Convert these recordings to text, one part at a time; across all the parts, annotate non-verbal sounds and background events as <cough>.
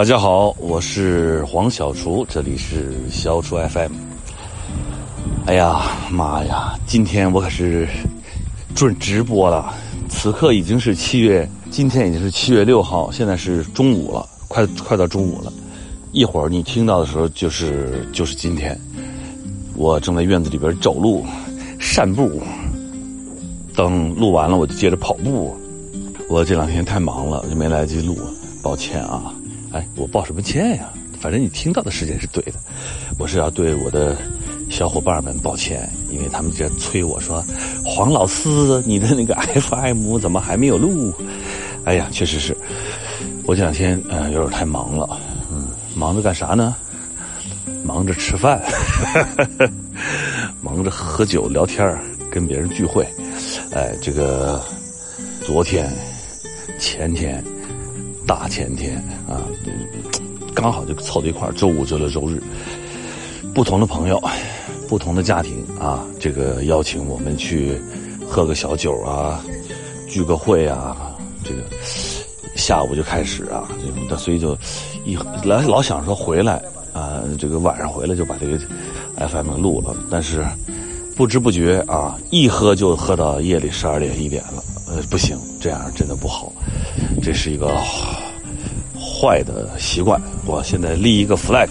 大家好，我是黄小厨，这里是小厨 FM。哎呀妈呀，今天我可是准直播了。此刻已经是七月，今天已经是七月六号，现在是中午了，快快到中午了。一会儿你听到的时候，就是就是今天，我正在院子里边走路、散步。等录完了，我就接着跑步。我这两天太忙了，就没来得及录，抱歉啊。哎，我抱什么歉呀？反正你听到的时间是对的。我是要对我的小伙伴们抱歉，因为他们在催我说：“黄老师，你的那个 <laughs> FM 怎么还没有录？”哎呀，确实是我这两天嗯有点太忙了。嗯，忙着干啥呢？忙着吃饭，<laughs> 忙着喝酒聊天跟别人聚会。哎，这个昨天、前天。大前天啊，刚好就凑到一块儿。周五、周六、周日，不同的朋友，不同的家庭啊，这个邀请我们去喝个小酒啊，聚个会啊。这个下午就开始啊，这所以就一来老想说回来啊，这个晚上回来就把这个 FM 录了。但是不知不觉啊，一喝就喝到夜里十二点一点了。呃，不行，这样真的不好，这是一个坏的习惯。我现在立一个 flag，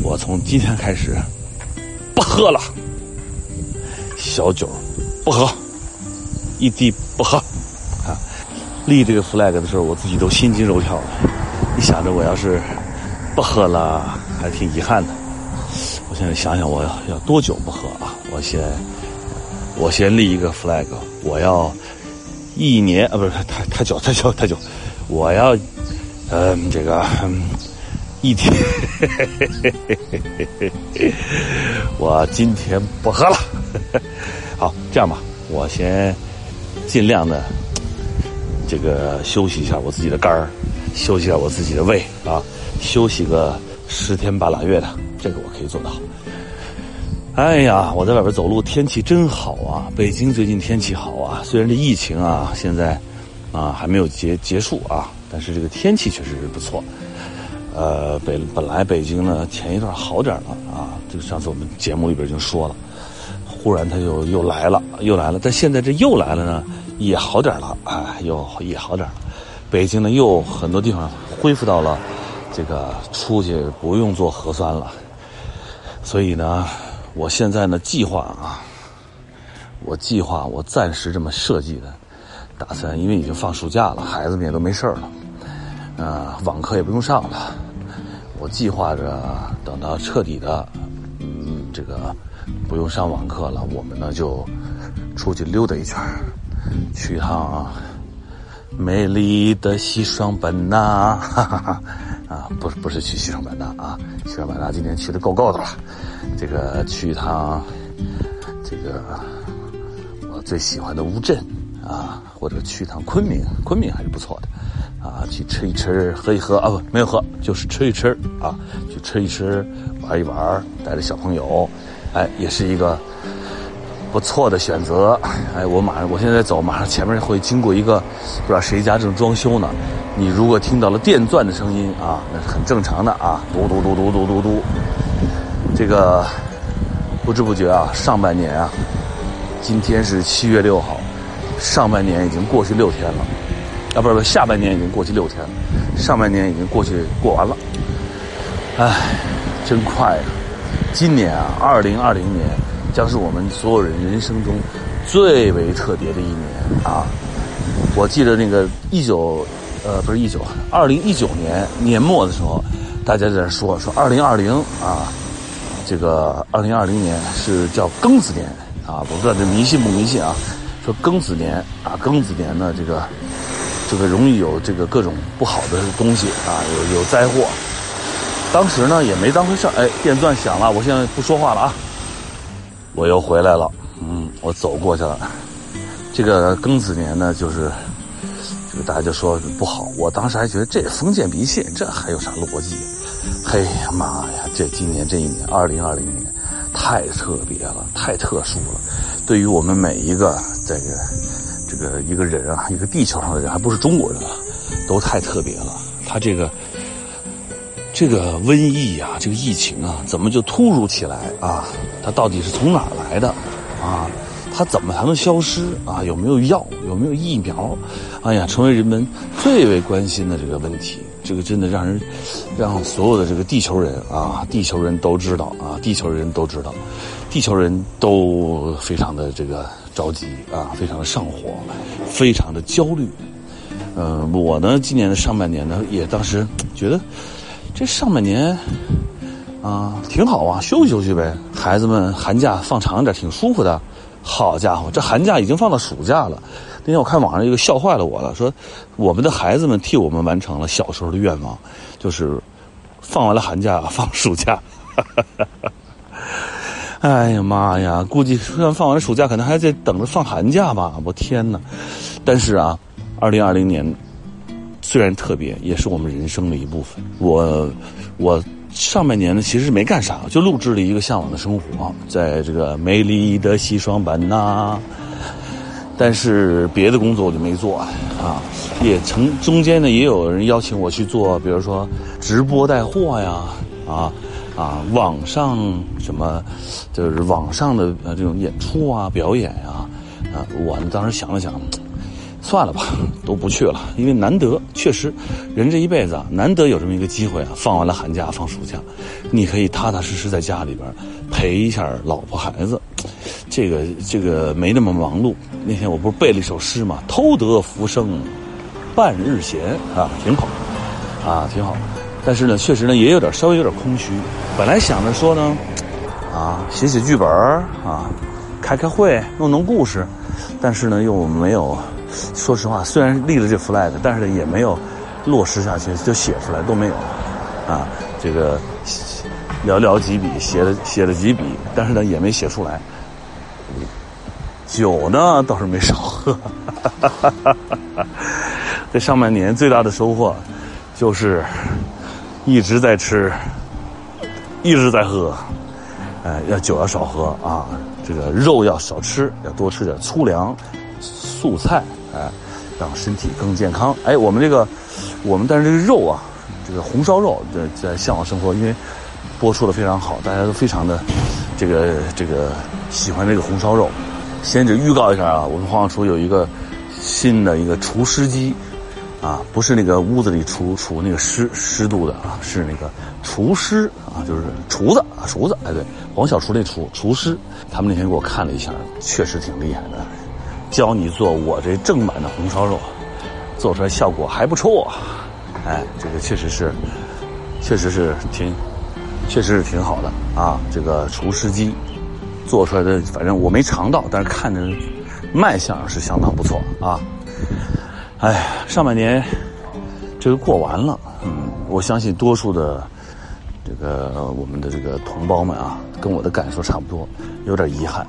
我从今天开始不喝了，小酒不喝，一滴不喝。啊，立这个 flag 的时候，我自己都心惊肉跳的。一想着我要是不喝了，还挺遗憾的。我现在想想，我要要多久不喝啊？我先我先立一个 flag，我要。一年啊，不是太太久太久太久，我要，嗯，这个一天，我今天不喝了。好，这样吧，我先尽量的这个休息一下我自己的肝儿，休息一下我自己的胃啊，休息个十天半拉月的，这个我可以做到。哎呀，我在外边走路，天气真好啊！北京最近天气好啊，虽然这疫情啊现在啊还没有结结束啊，但是这个天气确实是不错。呃，北本来北京呢前一段好点了啊，这个上次我们节目里边已经说了，忽然它又又来了，又来了，但现在这又来了呢，也好点了，哎，又也好点了。北京呢又很多地方恢复到了这个出去不用做核酸了，所以呢。我现在呢，计划啊，我计划我暂时这么设计的，打算因为已经放暑假了，孩子们也都没事了，呃，网课也不用上了，我计划着等到彻底的，嗯，这个不用上网课了，我们呢就出去溜达一圈，去一趟美丽的西双版纳，哈哈哈。啊，不是不是去西双版纳啊，西双版纳今天去的够够的了。这个去一趟，这个我最喜欢的乌镇啊，或者去一趟昆明，昆明还是不错的啊。去吃一吃，喝一喝啊，不没有喝，就是吃一吃啊，去吃一吃，玩一玩，带着小朋友，哎，也是一个。不错的选择，哎，我马上，我现在走，马上前面会经过一个，不知道谁家正装修呢。你如果听到了电钻的声音啊，那是很正常的啊，嘟嘟嘟嘟嘟嘟嘟。这个不知不觉啊，上半年啊，今天是七月六号，上半年已经过去六天了，啊，不是不是，下半年已经过去六天了，上半年已经过去过完了，哎，真快啊！今年啊，二零二零年。将是我们所有人人生中最为特别的一年啊！我记得那个一九，呃，不是一九，二零一九年年末的时候，大家在说说二零二零啊，这个二零二零年是叫庚子年啊，我不知道这迷信不迷信啊？说庚子年啊，庚子年呢，这个这个容易有这个各种不好的东西啊，有有灾祸。当时呢也没当回事哎，电钻响了，我现在不说话了啊。我又回来了，嗯，我走过去了。这个庚子年呢，就是这个大家就说不好。我当时还觉得这封建迷信，这还有啥逻辑？嘿呀妈呀，这今年这一年，二零二零年，太特别了，太特殊了。对于我们每一个这个个一个人啊，一个地球上的人，还不是中国人啊，都太特别了。他这个这个瘟疫啊，这个疫情啊，怎么就突如其来啊？它到底是从哪儿来的啊？它怎么才能消失啊？有没有药？有没有疫苗？哎呀，成为人们最为关心的这个问题。这个真的让人，让所有的这个地球人啊，地球人都知道啊，地球人都知道，地球人都非常的这个着急啊，非常的上火，非常的焦虑。嗯，我呢，今年的上半年呢，也当时觉得这上半年啊挺好啊，休息休息呗。孩子们寒假放长点，挺舒服的。好家伙，这寒假已经放到暑假了。那天我看网上一个笑坏了我了，说我们的孩子们替我们完成了小时候的愿望，就是放完了寒假放暑假。哈哈哈哈哎呀妈呀，估计虽然放完暑假，可能还在等着放寒假吧。我天哪！但是啊，二零二零年虽然特别，也是我们人生的一部分。我我。上半年呢，其实没干啥，就录制了一个向往的生活，在这个美丽的西双版纳。但是别的工作我就没做啊，也曾中间呢也有人邀请我去做，比如说直播带货呀，啊啊，网上什么就是网上的呃这种演出啊、表演呀，啊，我呢当时想了想。算了吧，<laughs> 都不去了，因为难得，确实，人这一辈子啊，难得有这么一个机会啊，放完了寒假，放暑假，你可以踏踏实实在家里边陪一下老婆孩子，这个这个没那么忙碌。那天我不是背了一首诗嘛，“偷得浮生半日闲”，啊，挺好，啊，挺好。但是呢，确实呢，也有点稍微有点空虚。本来想着说呢，啊，写写剧本啊，开开会，弄弄故事，但是呢，又没有。说实话，虽然立了这 flag，但是也没有落实下去，就写出来都没有啊。这个寥寥几笔写了写了几笔，但是呢也没写出来。酒呢倒是没少喝。<laughs> 这上半年最大的收获就是一直在吃，一直在喝。哎，要酒要少喝啊，这个肉要少吃，要多吃点粗粮、素菜。哎，让身体更健康。哎，我们这个，我们但是这个肉啊，这个红烧肉在在向往生活，因为播出的非常好，大家都非常的这个这个喜欢这个红烧肉。先只预告一下啊，我们黄小厨有一个新的一个厨师机啊，不是那个屋子里除除那个湿湿度的啊，是那个厨师啊，就是厨子啊，厨子。哎，对，黄小厨那厨厨师，他们那天给我看了一下，确实挺厉害的。教你做我这正版的红烧肉，做出来效果还不错，哎，这个确实是，确实是挺，确实是挺好的啊。这个厨师机做出来的，反正我没尝到，但是看着卖相是相当不错啊。哎，上半年这个过完了，嗯，我相信多数的这个我们的这个同胞们啊，跟我的感受差不多，有点遗憾。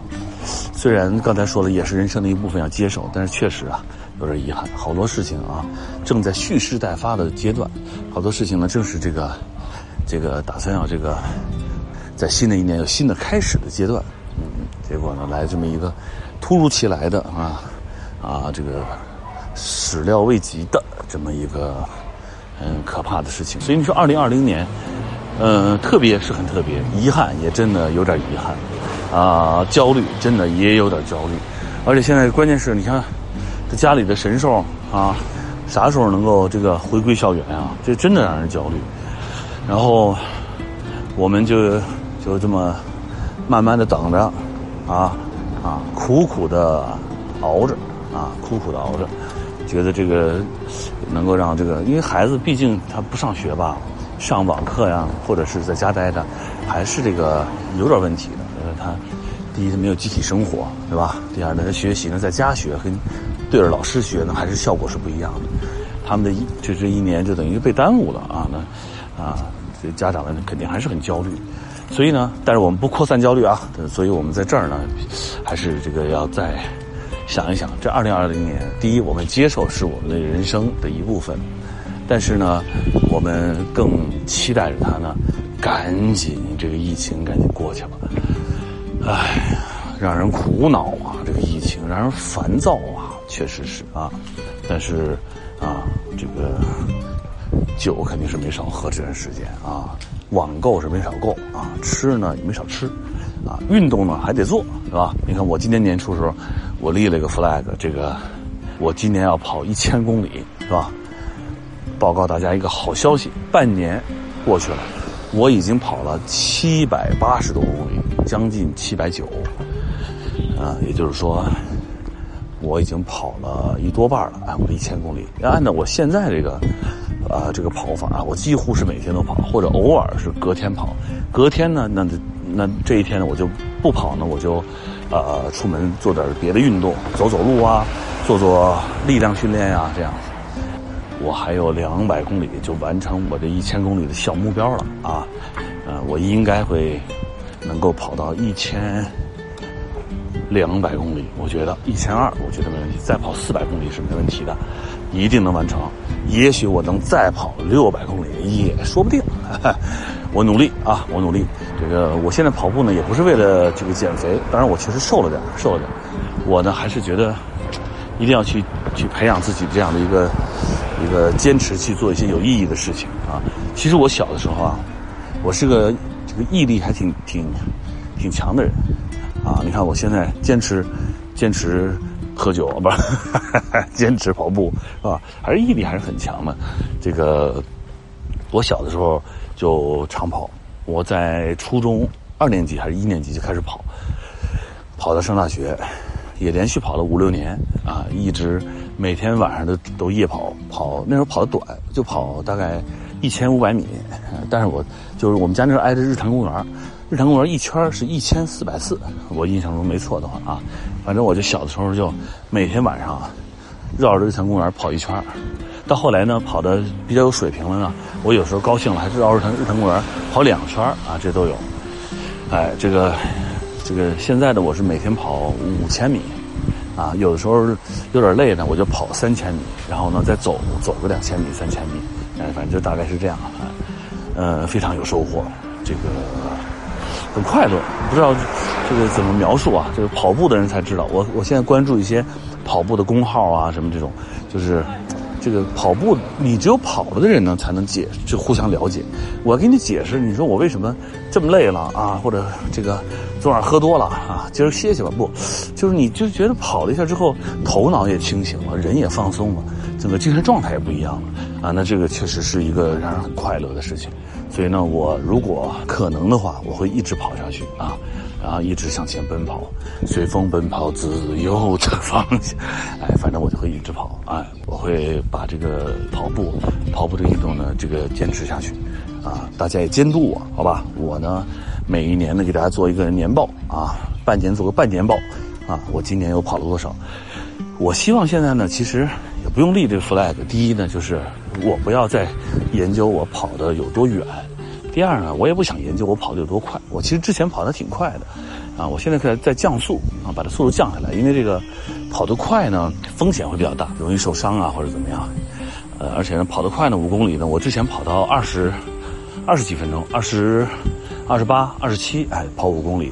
虽然刚才说了，也是人生的一部分要接受，但是确实啊，有点遗憾。好多事情啊，正在蓄势待发的阶段，好多事情呢，正是这个，这个打算要这个，在新的一年有新的开始的阶段。嗯，结果呢，来这么一个突如其来的啊啊，这个始料未及的这么一个嗯可怕的事情。所以你说，二零二零年，嗯，特别是很特别，遗憾也真的有点遗憾。啊，焦虑真的也有点焦虑，而且现在关键是你看，这家里的神兽啊，啥时候能够这个回归校园啊？这真的让人焦虑。然后我们就就这么慢慢的等着，啊啊，苦苦的熬着，啊，苦苦的熬着，觉得这个能够让这个，因为孩子毕竟他不上学吧，上网课呀，或者是在家待着，还是这个有点问题的。他第一，他没有集体生活，对吧？第二呢，他学习呢，在家学跟对着老师学呢，还是效果是不一样的。他们的一就这一年就等于被耽误了啊！那啊，这家长们肯定还是很焦虑。所以呢，但是我们不扩散焦虑啊。所以我们在这儿呢，还是这个要再想一想，这二零二零年，第一，我们接受是我们的人生的一部分，但是呢，我们更期待着它呢，赶紧这个疫情赶紧过去了。唉，让人苦恼啊！这个疫情让人烦躁啊，确实是啊。但是啊，这个酒肯定是没少喝这段时间啊，网购是没少购啊，吃呢也没少吃，啊，运动呢还得做，是吧？你看我今年年初的时候，我立了一个 flag，这个我今年要跑一千公里，是吧？报告大家一个好消息，半年过去了，我已经跑了七百八十多公里，将近七百九，啊，也就是说。我已经跑了一多半了，哎，我的一千公里。按照我现在这个，啊，这个跑法啊，我几乎是每天都跑，或者偶尔是隔天跑。隔天呢，那那这一天呢，我就不跑呢，我就，呃，出门做点别的运动，走走路啊，做做力量训练呀，这样。我还有两百公里就完成我这一千公里的小目标了啊，呃，我应该会能够跑到一千。两百公里，我觉得一千二，我觉得没问题。再跑四百公里是没问题的，一定能完成。也许我能再跑六百公里，也说不定。我努力啊，我努力。这个我现在跑步呢，也不是为了这个减肥，当然我确实瘦了点，瘦了点。我呢，还是觉得一定要去去培养自己这样的一个一个坚持去做一些有意义的事情啊。其实我小的时候啊，我是个这个毅力还挺挺挺强的人。啊，你看我现在坚持，坚持喝酒 <laughs> 不是，坚持跑步是吧？还是毅力还是很强的。这个我小的时候就长跑，我在初中二年级还是一年级就开始跑，跑到上大学，也连续跑了五六年啊，一直每天晚上都都夜跑，跑那时候跑的短，就跑大概一千五百米，但是我就是我们家那时候挨着日坛公园。日坛公园一圈是一千四百四，我印象中没错的话啊，反正我就小的时候就每天晚上绕着日坛公园跑一圈到后来呢跑的比较有水平了呢，我有时候高兴了还是绕日坛日坛公园跑两圈啊，这都有。哎，这个这个现在的我是每天跑五千米，啊，有的时候有点累呢，我就跑三千米，然后呢再走走个两千米、三千米，哎，反正就大概是这样啊，呃，非常有收获，这个。很快乐，不知道这个怎么描述啊？这个跑步的人才知道。我我现在关注一些跑步的公号啊，什么这种，就是这个跑步，你只有跑了的人呢，才能解，就互相了解。我给你解释，你说我为什么这么累了啊？或者这个昨晚喝多了啊？今儿歇歇吧？不，就是你就觉得跑了一下之后，头脑也清醒了，人也放松了，整个精神状态也不一样了啊。那这个确实是一个让人很快乐的事情。所以呢，我如果可能的话，我会一直跑下去啊，然后一直向前奔跑，随风奔跑，自由的方向。<laughs> 哎，反正我就会一直跑，哎，我会把这个跑步、跑步的运动呢，这个坚持下去，啊，大家也监督我，好吧？我呢，每一年呢给大家做一个年报啊，半年做个半年报，啊，我今年又跑了多少？我希望现在呢，其实也不用立这个 flag。第一呢，就是我不要再研究我跑的有多远；第二呢，我也不想研究我跑的有多快。我其实之前跑的挺快的，啊，我现在在在降速啊，把这速度降下来。因为这个跑得快呢，风险会比较大，容易受伤啊或者怎么样。呃，而且呢，跑得快呢，五公里呢，我之前跑到二十二十几分钟，二十二十八、二十七，哎，跑五公里。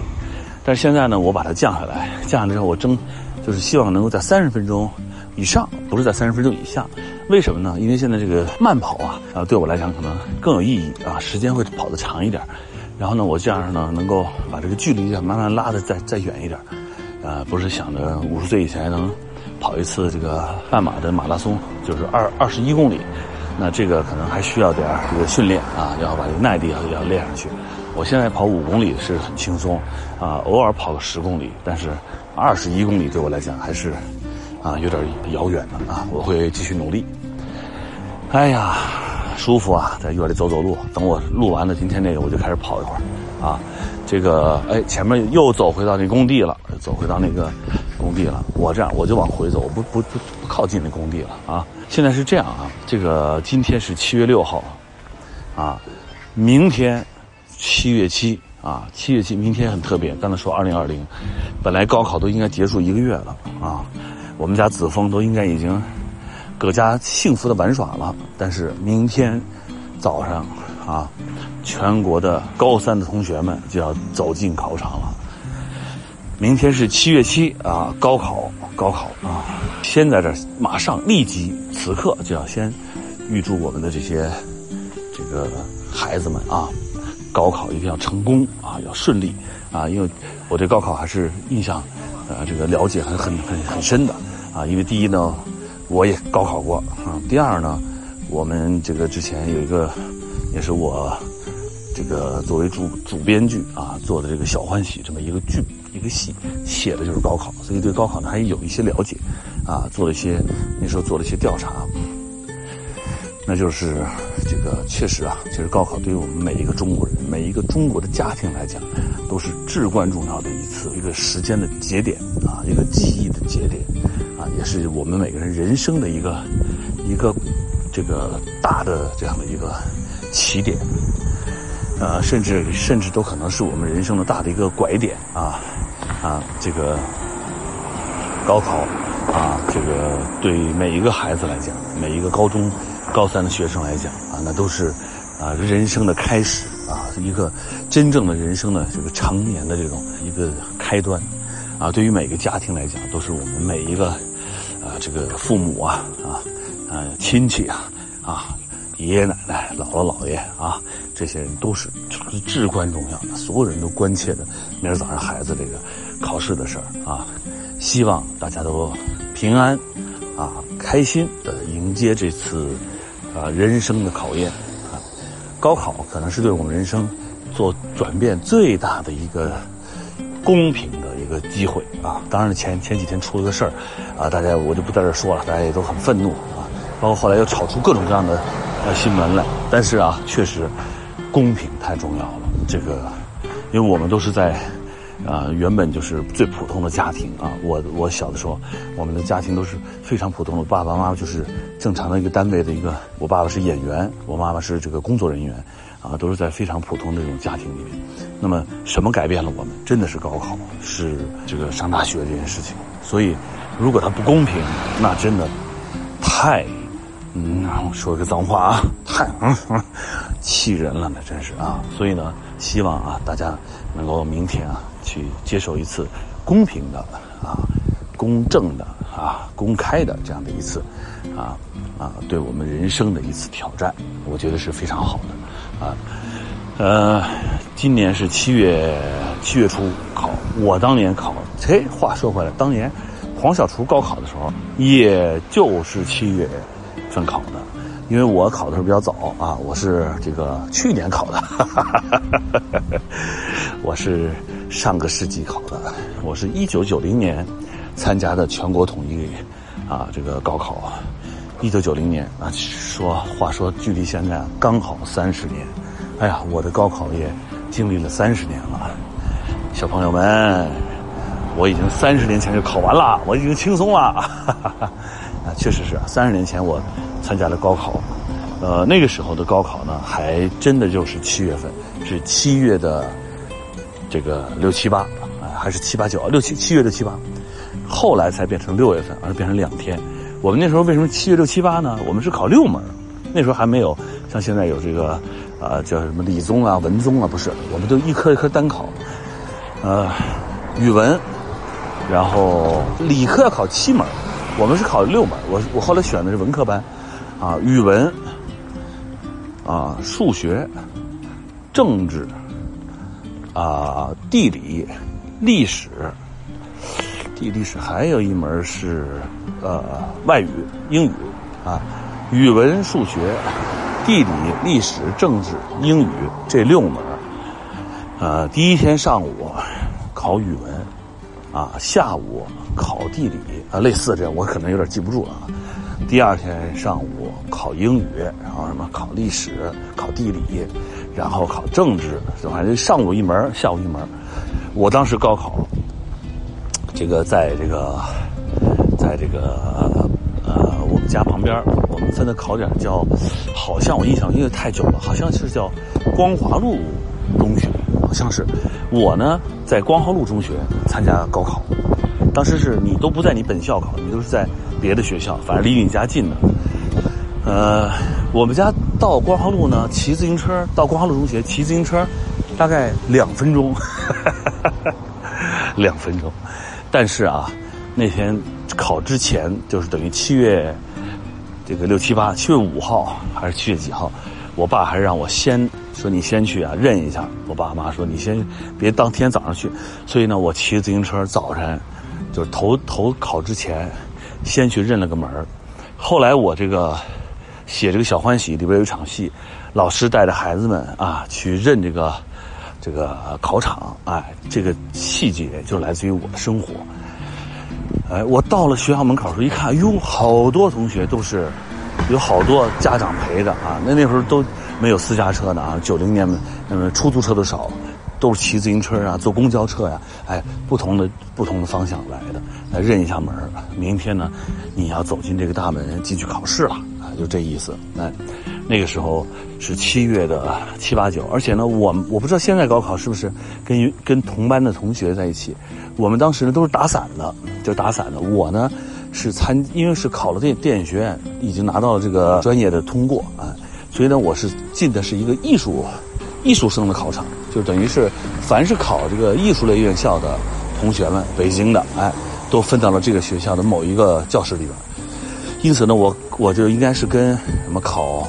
但是现在呢，我把它降下来，降下来之后我争。就是希望能够在三十分钟以上，不是在三十分钟以下。为什么呢？因为现在这个慢跑啊，啊，对我来讲可能更有意义啊，时间会跑得长一点。然后呢，我这样呢，能够把这个距离慢慢拉的再再远一点。啊，不是想着五十岁以前能跑一次这个半马的马拉松，就是二二十一公里。那这个可能还需要点这个训练啊，要把这个耐力要要练上去。我现在跑五公里是很轻松，啊，偶尔跑个十公里，但是。二十一公里对我来讲还是啊有点遥远的啊，我会继续努力。哎呀，舒服啊，在院里走走路。等我录完了今天这个，我就开始跑一会儿啊。这个哎，前面又走回到那工地了，走回到那个工地了。我这样我就往回走，我不不不不靠近那工地了啊。现在是这样啊，这个今天是七月六号啊，明天七月七。啊，七月七，明天很特别。刚才说二零二零，本来高考都应该结束一个月了啊，我们家子枫都应该已经搁家幸福的玩耍了。但是明天早上啊，全国的高三的同学们就要走进考场了。明天是七月七啊，高考，高考啊！先在这马上立即此刻就要先预祝我们的这些这个孩子们啊，高考一定要成功啊，要顺利啊，因为我对高考还是印象，呃，这个了解还很很很深的啊。因为第一呢，我也高考过啊。第二呢，我们这个之前有一个，也是我这个作为主主编剧啊做的这个《小欢喜》这么一个剧一个戏，写的就是高考，所以对高考呢还有一些了解啊，做了一些那时候做了一些调查。那就是这个确实啊，其实高考对于我们每一个中国人、每一个中国的家庭来讲，都是至关重要的一次一个时间的节点啊，一个记忆的节点，也是我们每个人人生的一个一个这个大的这样的一个起点，呃，甚至甚至都可能是我们人生的大的一个拐点啊啊，这个高考啊，这个对每一个孩子来讲，每一个高中。高三的学生来讲啊，那都是啊人生的开始啊，一个真正的人生的这个成年的这种一个开端啊。对于每个家庭来讲，都是我们每一个这个父母啊啊啊亲戚啊啊爷爷奶奶、姥姥姥爷啊这些人都是至关重要的，所有人都关切的明儿早上孩子这个考试的事儿啊。希望大家都平安啊，开心的迎接这次。啊，人生的考验啊，高考可能是对我们人生做转变最大的一个公平的个机会啊。当然，前前几天出了个事儿啊，大家我就不在这说了，大家也都很愤怒啊。包括后来又炒出各种各样的呃新闻来。但是啊，确实公平太重要了。这个，因为我们都是在。啊，原本就是最普通的家庭啊！我我小的时候，我们的家庭都是非常普通的，爸爸妈妈就是正常的一个单位的一个，我爸爸是演员，我妈妈是这个工作人员，啊，都是在非常普通的这种家庭里面。那么，什么改变了我们？真的是高考，是这个上大学这件事情。所以，如果它不公平，那真的太……嗯，说个脏话啊，太嗯 <laughs> 气人了，那真是啊！所以呢，希望啊，大家能够明天啊。去接受一次公平的啊、公正的啊、公开的这样的一次啊啊，对我们人生的一次挑战，我觉得是非常好的啊。呃，今年是七月七月初考，我当年考，嘿，话说回来，当年黄小厨高考的时候，也就是七月份考的，因为我考的时候比较早啊，我是这个去年考的，<laughs> 我是。上个世纪考的，我是一九九零年参加的全国统一啊，这个高考，一九九零年啊，说话说距离现在刚好三十年，哎呀，我的高考也经历了三十年了，小朋友们，我已经三十年前就考完了，我已经轻松了，哈 <laughs> 哈啊，确实是三十年前我参加了高考，呃，那个时候的高考呢，还真的就是七月份，是七月的。这个六七八啊，还是七八九啊，六七七月六七八，后来才变成六月份，而变成两天。我们那时候为什么七月六七八呢？我们是考六门，那时候还没有像现在有这个啊叫什么理综啊、文综啊，不是，我们都一科一科单考。呃，语文，然后理科要考七门，我们是考六门。我我后来选的是文科班，啊，语文，啊，数学，政治。啊，地理、历史、地历史还有一门是呃外语、英语啊，语文、数学、地理、历史、政治、英语这六门呃，第一天上午考语文，啊，下午考地理啊，类似这样，我可能有点记不住了。第二天上午考英语，然后什么考历史、考地理。然后考政治，反正上午一门，下午一门。我当时高考，这个在这个，在这个呃我们家旁边，我们分的考点叫，好像我印象因为太久了，好像是叫光华路中学，好像是。我呢在光华路中学参加高考，当时是你都不在你本校考，你都是在别的学校，反正离你家近的。呃，我们家到光华路呢，骑自行车到光华路中学，骑自行车大概两分钟，<laughs> 两分钟。但是啊，那天考之前就是等于七月这个六七八，七月五号还是七月几号，我爸还让我先说你先去啊认一下。我爸妈说你先别当天早上去，所以呢，我骑自行车早晨就是头头考之前先去认了个门后来我这个写这个小欢喜里边有一场戏，老师带着孩子们啊去认这个这个考场，哎，这个细节就来自于我的生活。哎，我到了学校门口时候一看，哟，好多同学都是，有好多家长陪着啊。那那时候都没有私家车的啊，九零年那么出租车都少，都是骑自行车啊，坐公交车呀，哎，不同的不同的方向来的，来认一下门明天呢，你要走进这个大门进去考试了啊，就这意思。哎，那个时候是七月的七八九，而且呢，我我不知道现在高考是不是跟跟同班的同学在一起。我们当时呢都是打散的，就打散的。我呢是参，因为是考了电电影学院，已经拿到了这个专业的通过啊，所以呢我是进的是一个艺术艺术生的考场，就等于是凡是考这个艺术类院校的同学们，北京的哎，都分到了这个学校的某一个教室里边。因此呢，我我就应该是跟什么考，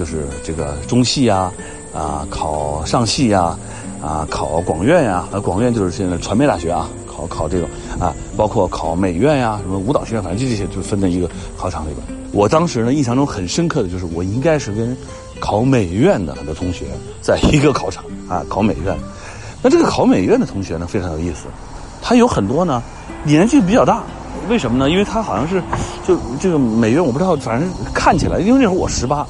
就是这个中戏呀，啊考上戏呀，啊考广院呀，啊广院就是现在传媒大学啊。考考这种啊，包括考美院呀，什么舞蹈学院，反正就这些，就分在一个考场里边。我当时呢，印象中很深刻的就是，我应该是跟考美院的很多同学在一个考场啊，考美院。那这个考美院的同学呢，非常有意思，他有很多呢年纪比较大，为什么呢？因为他好像是就这个美院，我不知道，反正看起来，因为那时候我十八，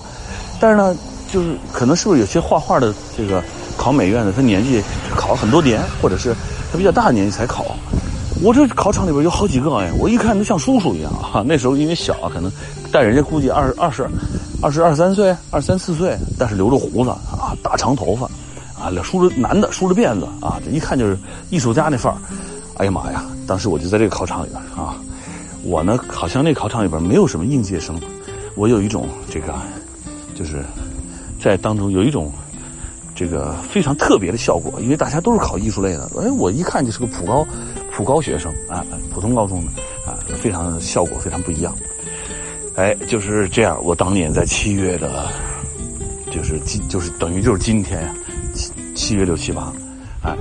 但是呢，就是可能是不是有些画画的这个考美院的，他年纪考了很多年，或者是。他比较大的年纪才考，我这考场里边有好几个哎，我一看都像叔叔一样啊。<laughs> 那时候因为小，可能但人家估计二二十二十二三岁、二三四岁，但是留着胡子啊，大长头发啊，梳着男的梳着辫子啊，这一看就是艺术家那范儿。哎呀妈呀！当时我就在这个考场里边啊，我呢好像那考场里边没有什么应届生，我有一种这个就是在当中有一种。这个非常特别的效果，因为大家都是考艺术类的，哎，我一看就是个普高，普高学生啊，普通高中的啊，非常效果非常不一样。哎，就是这样，我当年在七月的，就是今就是等于就是今天呀，七七月六七八，哎，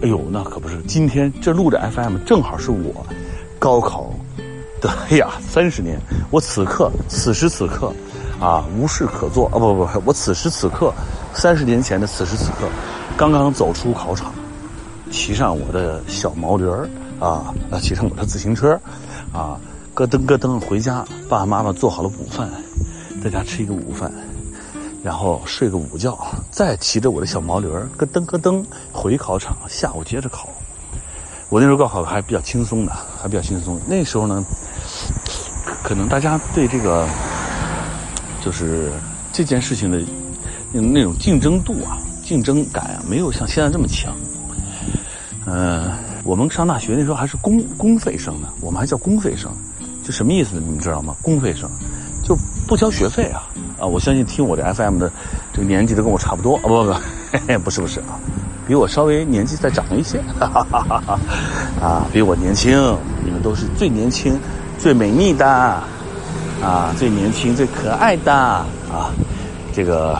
哎呦，那可不是今天这录着 FM，正好是我高考的，哎呀，三十年，我此刻此时此刻啊，无事可做啊，不不，我此时此刻。三十年前的此时此刻，刚刚走出考场，骑上我的小毛驴儿啊，啊，骑上我的自行车，啊，咯噔咯噔回家，爸爸妈妈做好了午饭，在家吃一个午饭，然后睡个午觉，再骑着我的小毛驴儿咯噔咯噔回考场，下午接着考。我那时候高考还比较轻松的，还比较轻松。那时候呢，可能大家对这个就是这件事情的。那种竞争度啊，竞争感啊，没有像现在这么强。嗯，我们上大学那时候还是公公费生呢，我们还叫公费生，就什么意思？你们知道吗？公费生就不交学费啊！啊，我相信听我的 FM 的这个年纪都跟我差不多啊，不不不，不 <laughs> 是不是啊，比我稍微年纪再长一些，哈哈哈哈啊，比我年轻，你们都是最年轻、最美丽的啊，最年轻、最可爱的啊，这个。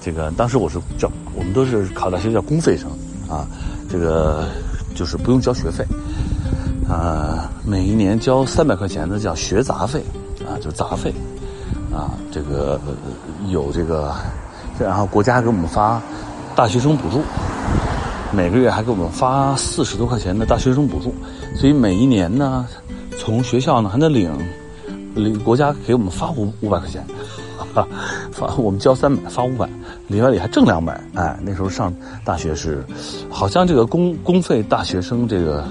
这个当时我是叫我们都是考大学叫公费生啊，这个就是不用交学费啊，每一年交三百块钱的叫学杂费啊，就杂费啊，这个有这个，然后国家给我们发大学生补助，每个月还给我们发四十多块钱的大学生补助，所以每一年呢，从学校呢还能领领国家给我们发五五百块钱。发我们交三百，发五百，里外里还挣两百。哎，那时候上大学是，好像这个公公费大学生这个，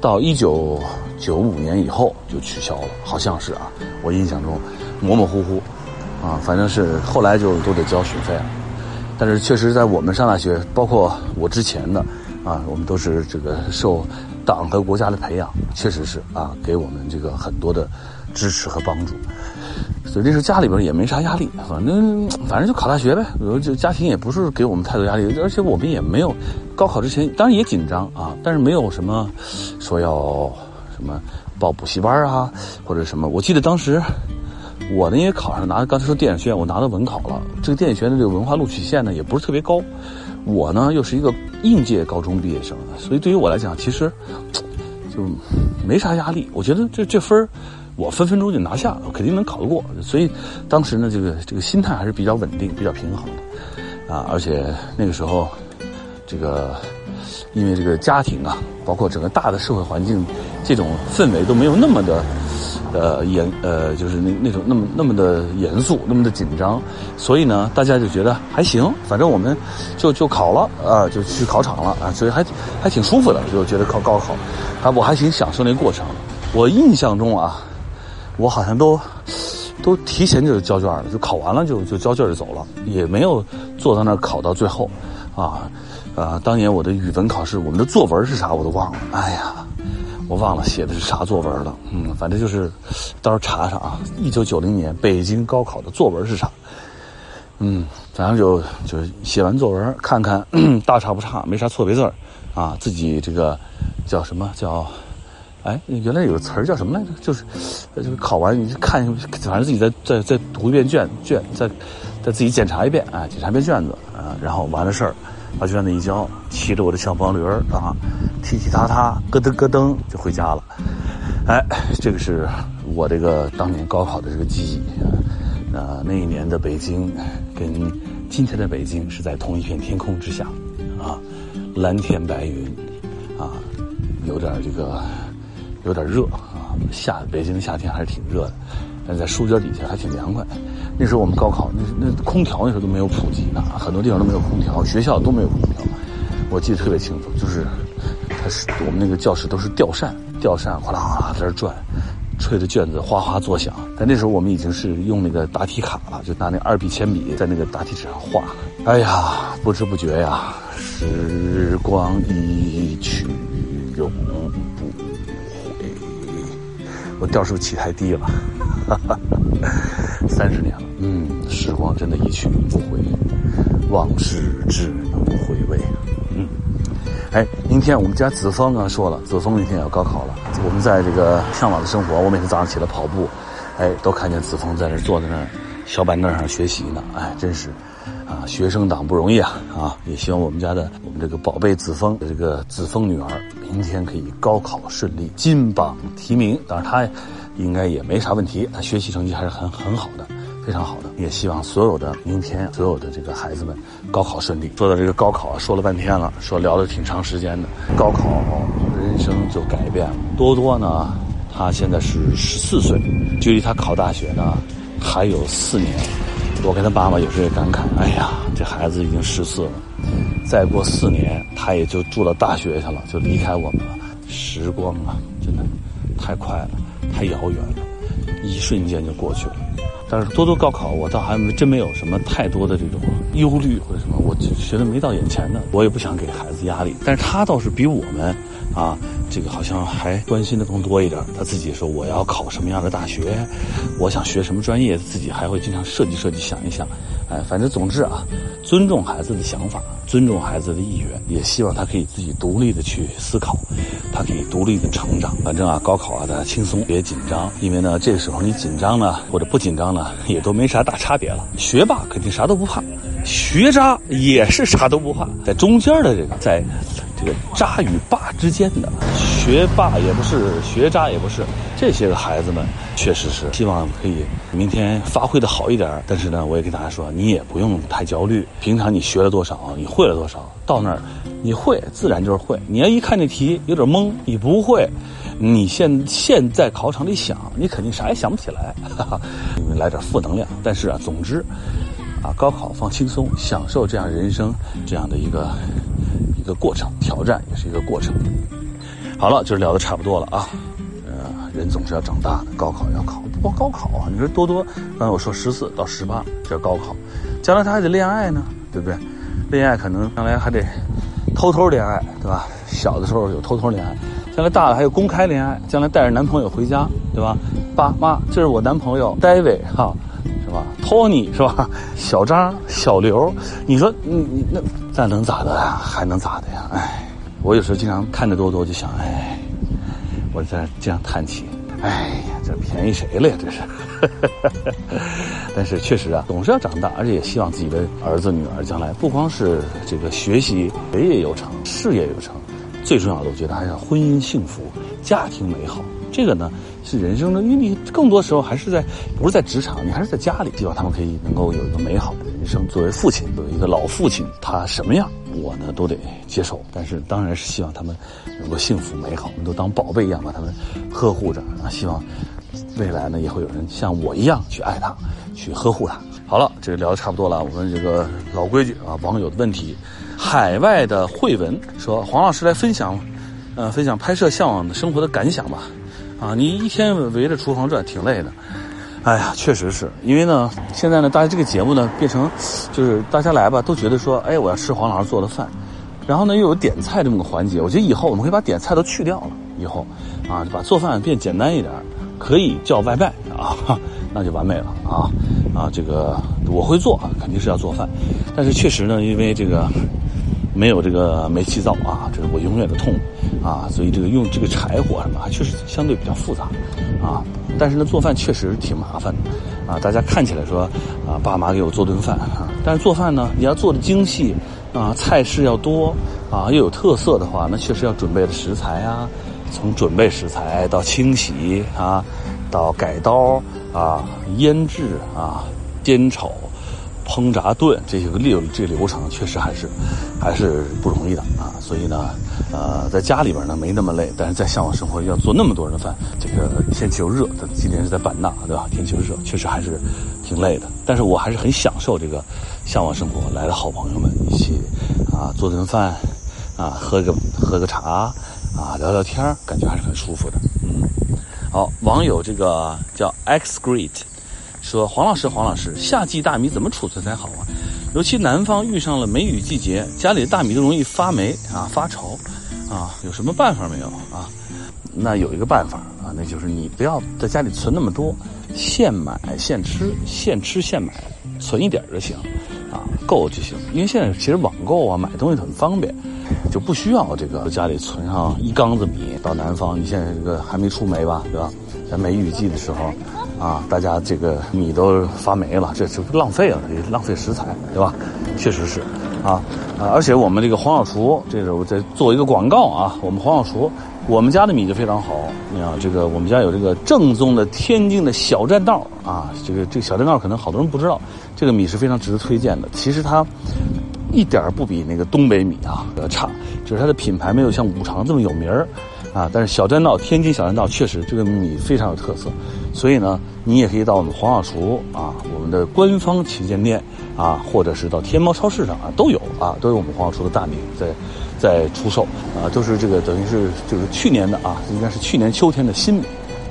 到一九九五年以后就取消了，好像是啊，我印象中模模糊糊，啊，反正是后来就都得交学费了。但是确实在我们上大学，包括我之前的，啊，我们都是这个受党和国家的培养，确实是啊，给我们这个很多的支持和帮助。所以那时候家里边也没啥压力，反正反正就考大学呗。就家庭也不是给我们太多压力，而且我们也没有高考之前，当然也紧张啊，但是没有什么说要什么报补习班啊或者什么。我记得当时我呢，因为考上拿刚才说电影学院，我拿到文考了。这个电影学院的这个文化录取线呢，也不是特别高。我呢，又是一个应届高中毕业生，所以对于我来讲，其实就没啥压力。我觉得这这分我分分钟就拿下了，肯定能考得过。所以当时呢，这个这个心态还是比较稳定、比较平衡的啊。而且那个时候，这个因为这个家庭啊，包括整个大的社会环境，这种氛围都没有那么的。呃，严呃，就是那那种那么那么的严肃，那么的紧张，所以呢，大家就觉得还行，反正我们就就考了啊，就去考场了啊，所以还还挺舒服的，就觉得考高考，啊，我还挺享受那个过程。我印象中啊，我好像都都提前就交卷了，就考完了就就交卷就走了，也没有坐在那儿考到最后，啊啊，当年我的语文考试，我们的作文是啥我都忘了，哎呀。我忘了写的是啥作文了，嗯，反正就是，到时候查查啊。一九九零年北京高考的作文是啥？嗯，反正就就写完作文，看看大差不差，没啥错别字儿，啊，自己这个叫什么叫？哎，原来有个词儿叫什么来着？就是就是考完你看，反正自己再再再读一遍卷卷，再再自己检查一遍啊，检查一遍卷子啊，然后完了事儿。把卷子一交，骑着我的小毛驴儿啊，踢踢踏踏，咯噔咯噔就回家了。哎，这个是我这个当年高考的这个记忆啊。那一年的北京跟今天的北京是在同一片天空之下啊，蓝天白云啊，有点这个有点热啊。夏北京的夏天还是挺热的，但在树荫底下还挺凉快。那时候我们高考，那那空调那时候都没有普及呢，很多地方都没有空调，学校都没有空调。我记得特别清楚，就是它是我们那个教室都是吊扇，吊扇哗啦哗啦在那转，吹着卷子哗哗作响。但那时候我们已经是用那个答题卡了，就拿那二 B 铅笔在那个答题纸上画。哎呀，不知不觉呀，时光一去永。我调是不是起太低了？哈哈。三十年了，嗯，时光真的一去不回，往事只能回味。嗯，哎，明天我们家子枫刚说了，子枫明天要高考了。我们在这个向往的生活，我每天早上起来跑步，哎，都看见子枫在那坐在那小板凳上学习呢。哎，真是啊，学生党不容易啊啊！也希望我们家的我们这个宝贝子枫这个子枫女儿，明天可以高考顺利，金榜题名。当然他。应该也没啥问题，他学习成绩还是很很好的，非常好的。也希望所有的明天，所有的这个孩子们高考顺利。说到这个高考，说了半天了，说聊了挺长时间的。高考，人生就改变了。多多呢，他现在是十四岁，距离他考大学呢还有四年。我跟他爸爸有时也感慨：哎呀，这孩子已经十四了，再过四年他也就住到大学去了，就离开我们了。时光啊，真的太快了。太遥远了，一瞬间就过去了。但是多多高考，我倒还真没有什么太多的这种忧虑或者什么，我觉得没到眼前呢，我也不想给孩子压力。但是他倒是比我们，啊，这个好像还关心的更多一点。他自己说我要考什么样的大学，我想学什么专业，自己还会经常设计设计，想一想。哎，反正总之啊，尊重孩子的想法，尊重孩子的意愿，也希望他可以自己独立的去思考，他可以独立的成长。反正啊，高考啊，大家轻松，别紧张，因为呢，这个时候你紧张呢，或者不紧张呢，也都没啥大差别了。学霸肯定啥都不怕，学渣也是啥都不怕，在中间的这个，在这个渣与霸之间的，学霸也不是，学渣也不是，这些个孩子们。确实是，希望可以明天发挥的好一点。但是呢，我也跟大家说，你也不用太焦虑。平常你学了多少，你会了多少，到那儿你会自然就是会。你要一看这题有点懵，你不会，你现现在考场里想，你肯定啥也想不起来。哈哈，来点负能量。但是啊，总之啊，高考放轻松，享受这样人生这样的一个一个过程，挑战也是一个过程。好了，就是聊的差不多了啊。呃人总是要长大的，高考要考，不光高考啊！你说多多，刚才我说十四到十八叫高考，将来他还得恋爱呢，对不对？恋爱可能将来还得偷偷恋爱，对吧？小的时候有偷偷恋爱，将来大了还有公开恋爱，将来带着男朋友回家，对吧？爸妈，这是我男朋友，David 哈，是吧？Tony 是吧？小张、小刘，你说你你那但能咋的呀？还能咋的呀？哎，我有时候经常看着多多就想，哎。我在这样叹气，哎呀。这便宜谁了呀？这是。<laughs> 但是确实啊，总是要长大，而且也希望自己的儿子女儿将来不光是这个学习学业有成，事业有成，最重要的，我觉得还是婚姻幸福，家庭美好。这个呢是人生的，因为你更多时候还是在不是在职场，你还是在家里，希望他们可以能够有一个美好的人生。作为父亲，作为一个老父亲，他什么样，我呢都得接受。但是当然是希望他们能够幸福美好，我们都当宝贝一样把他们呵护着啊。希望未来呢也会有人像我一样去爱他，去呵护他。好了，这个聊的差不多了，我们这个老规矩啊，网友的问题，海外的慧文说，黄老师来分享，呃，分享拍摄《向往的生活》的感想吧。啊，你一天围着厨房转，挺累的。哎呀，确实是因为呢，现在呢，大家这个节目呢，变成就是大家来吧，都觉得说，哎，我要吃黄老师做的饭，然后呢，又有点菜这么个环节。我觉得以后我们可以把点菜都去掉了，以后啊，把做饭变简单一点，可以叫外卖啊，那就完美了啊啊，这个我会做，肯定是要做饭，但是确实呢，因为这个。没有这个煤气灶啊，这是我永远的痛啊！所以这个用这个柴火什么，还确实相对比较复杂啊。但是呢，做饭确实挺麻烦的啊。大家看起来说啊，爸妈给我做顿饭啊，但是做饭呢，你要做的精细啊，菜式要多啊，又有特色的话，那确实要准备的食材啊，从准备食材到清洗啊，到改刀啊、腌制啊、煎炒。烹炸炖这些个流这流程确实还是还是不容易的啊，所以呢，呃，在家里边呢没那么累，但是在向往生活要做那么多人的饭，这个天气又热，今天是在版纳对吧？天气又热，确实还是挺累的。但是我还是很享受这个向往生活来的好朋友们一起啊做顿饭啊喝个喝个茶啊聊聊天感觉还是很舒服的。嗯，好，网友这个叫 X Great。说黄老师，黄老师，夏季大米怎么储存才好啊？尤其南方遇上了梅雨季节，家里的大米都容易发霉啊、发潮啊，有什么办法没有啊？那有一个办法啊，那就是你不要在家里存那么多，现买现吃，现吃现买，存一点就行啊，够就行。因为现在其实网购啊，买东西很方便，就不需要这个家里存上一缸子米到南方。你现在这个还没出梅吧，对吧？在梅雨季的时候。啊，大家这个米都发霉了，这是浪费了，也浪费食材，对吧？确实是，啊！而且我们这个黄小厨，这是我在做一个广告啊。我们黄小厨，我们家的米就非常好。你看，这个我们家有这个正宗的天津的小栈道啊。这个这个小栈道可能好多人不知道，这个米是非常值得推荐的。其实它一点不比那个东北米啊差，就是它的品牌没有像五常这么有名儿。啊，但是小栈道，天津小栈道确实这个米非常有特色，所以呢，你也可以到我们黄小厨啊，我们的官方旗舰店啊，或者是到天猫超市上啊，都有啊，都有我们黄小厨的大米在在出售啊，都是这个等于是就是去年的啊，应该是去年秋天的新米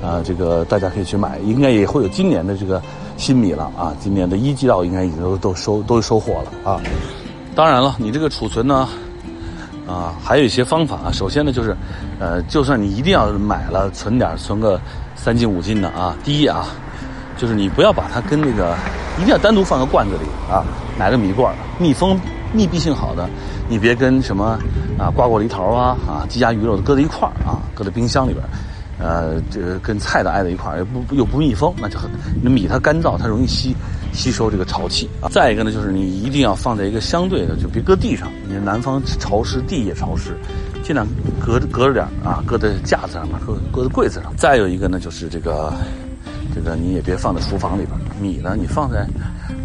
啊，这个大家可以去买，应该也会有今年的这个新米了啊，今年的一季稻应该已经都都收都收获了啊，当然了，你这个储存呢。啊，还有一些方法啊。首先呢，就是，呃，就算你一定要买了，存点，存个三斤五斤的啊。第一啊，就是你不要把它跟那个，一定要单独放个罐子里啊，买个米罐，密封、密闭性好的，你别跟什么啊瓜果梨桃啊啊鸡鸭鱼肉搁在一块儿啊，搁在冰箱里边。呃，这跟菜的挨在一块儿，又不又不密封，那就很。那米它干燥，它容易吸吸收这个潮气啊。再一个呢，就是你一定要放在一个相对的，就别搁地上。你南方潮湿，地也潮湿，尽量隔着隔着点啊，搁在架子上面，搁搁在柜子上。再有一个呢，就是这个这个你也别放在厨房里边，米呢你放在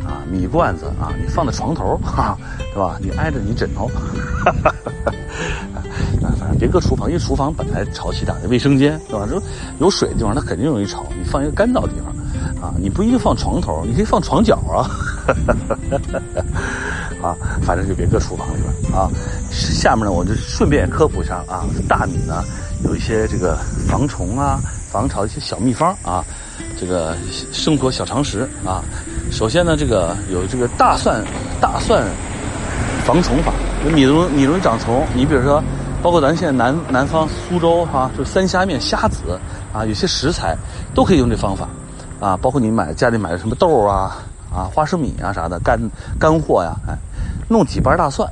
啊米罐子啊，你放在床头 <laughs> 哈，是吧？你挨着你枕头。哈哈哈啊，反正别搁厨房，因为厨房本来潮气大。卫生间对吧？说有水的地方，它肯定容易潮。你放一个干燥的地方，你不一定放床头，你可以放床角啊。<laughs> 啊，反正就别搁厨房里边啊。下面呢，我就顺便科普一下啊，大米呢有一些这个防虫啊、防潮一些小秘方啊，这个生活小常识啊。首先呢，这个有这个大蒜大蒜防虫法。米容米容易长虫，你比如说。包括咱现在南南方苏州哈，就三虾面虾子啊，有些食材都可以用这方法啊。包括你买家里买的什么豆啊啊花生米啊啥的干干货呀，哎，弄几瓣大蒜，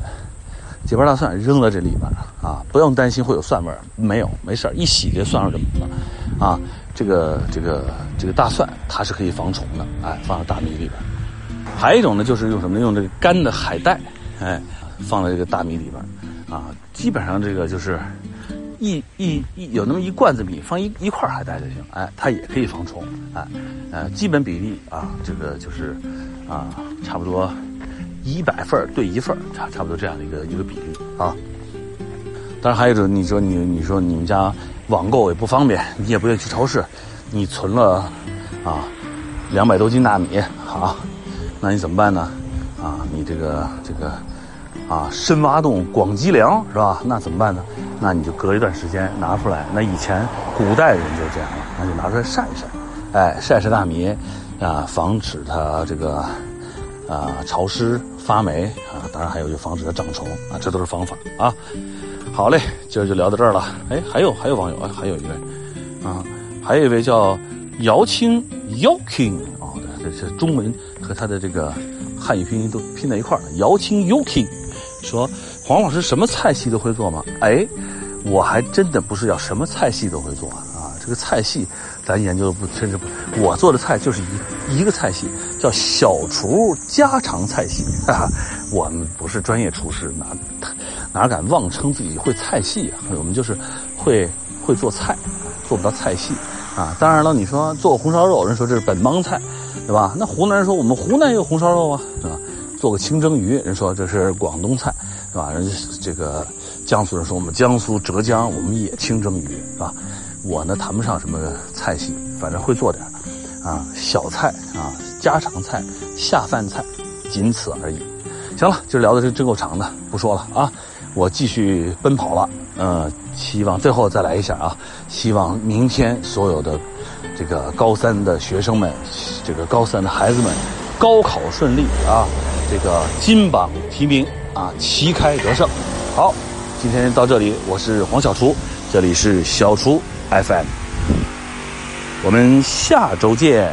几瓣大蒜扔在这里边啊，不用担心会有蒜味儿，没有没事一洗这蒜味就没了啊。这个这个这个大蒜，它是可以防虫的，哎，放到大米里边。还有一种呢，就是用什么呢？用这个干的海带，哎，放在这个大米里边，啊，基本上这个就是一一一有那么一罐子米，放一一块海带就行，哎，它也可以防虫，哎，呃，基本比例啊，这个就是啊，差不多一百份对一份差差不多这样的一个一个比例啊。当然还有一种，你说你你说你们家网购也不方便，你也不愿意去超市，你存了啊两百多斤大米，好。那你怎么办呢？啊，你这个这个，啊，深挖洞广积粮是吧？那怎么办呢？那你就隔一段时间拿出来。那以前古代人就这样了，那就拿出来晒一晒，哎，晒晒大米，啊，防止它这个啊潮湿发霉啊。当然还有就防止它长虫啊，这都是方法啊。好嘞，今儿就聊到这儿了。哎，还有还有网友啊，还有一位啊，还有一位叫姚青 Yoking 啊，这是中文。和他的这个汉语拼音都拼在一块儿了。姚青 Yoking 说：“黄老师什么菜系都会做吗？”哎，我还真的不是要什么菜系都会做啊。这个菜系咱研究的不甚至不，我做的菜就是一一个菜系，叫小厨家常菜系。哈哈，我们不是专业厨师，哪哪敢妄称自己会菜系啊？我们就是会会做菜，做不到菜系啊。当然了，你说做红烧肉，人说这是本帮菜。对吧？那湖南人说我们湖南也有红烧肉啊，是吧？做个清蒸鱼，人说这是广东菜，是吧？人这个江苏人说我们江苏浙江我们也清蒸鱼，是吧？我呢谈不上什么菜系，反正会做点啊，小菜啊，家常菜，下饭菜，仅此而已。行了，今聊的是真够长的，不说了啊，我继续奔跑了。嗯，希望最后再来一下啊，希望明天所有的。这个高三的学生们，这个高三的孩子们，高考顺利啊！这个金榜题名啊，旗开得胜。好，今天到这里，我是黄小厨，这里是小厨 FM，我们下周见。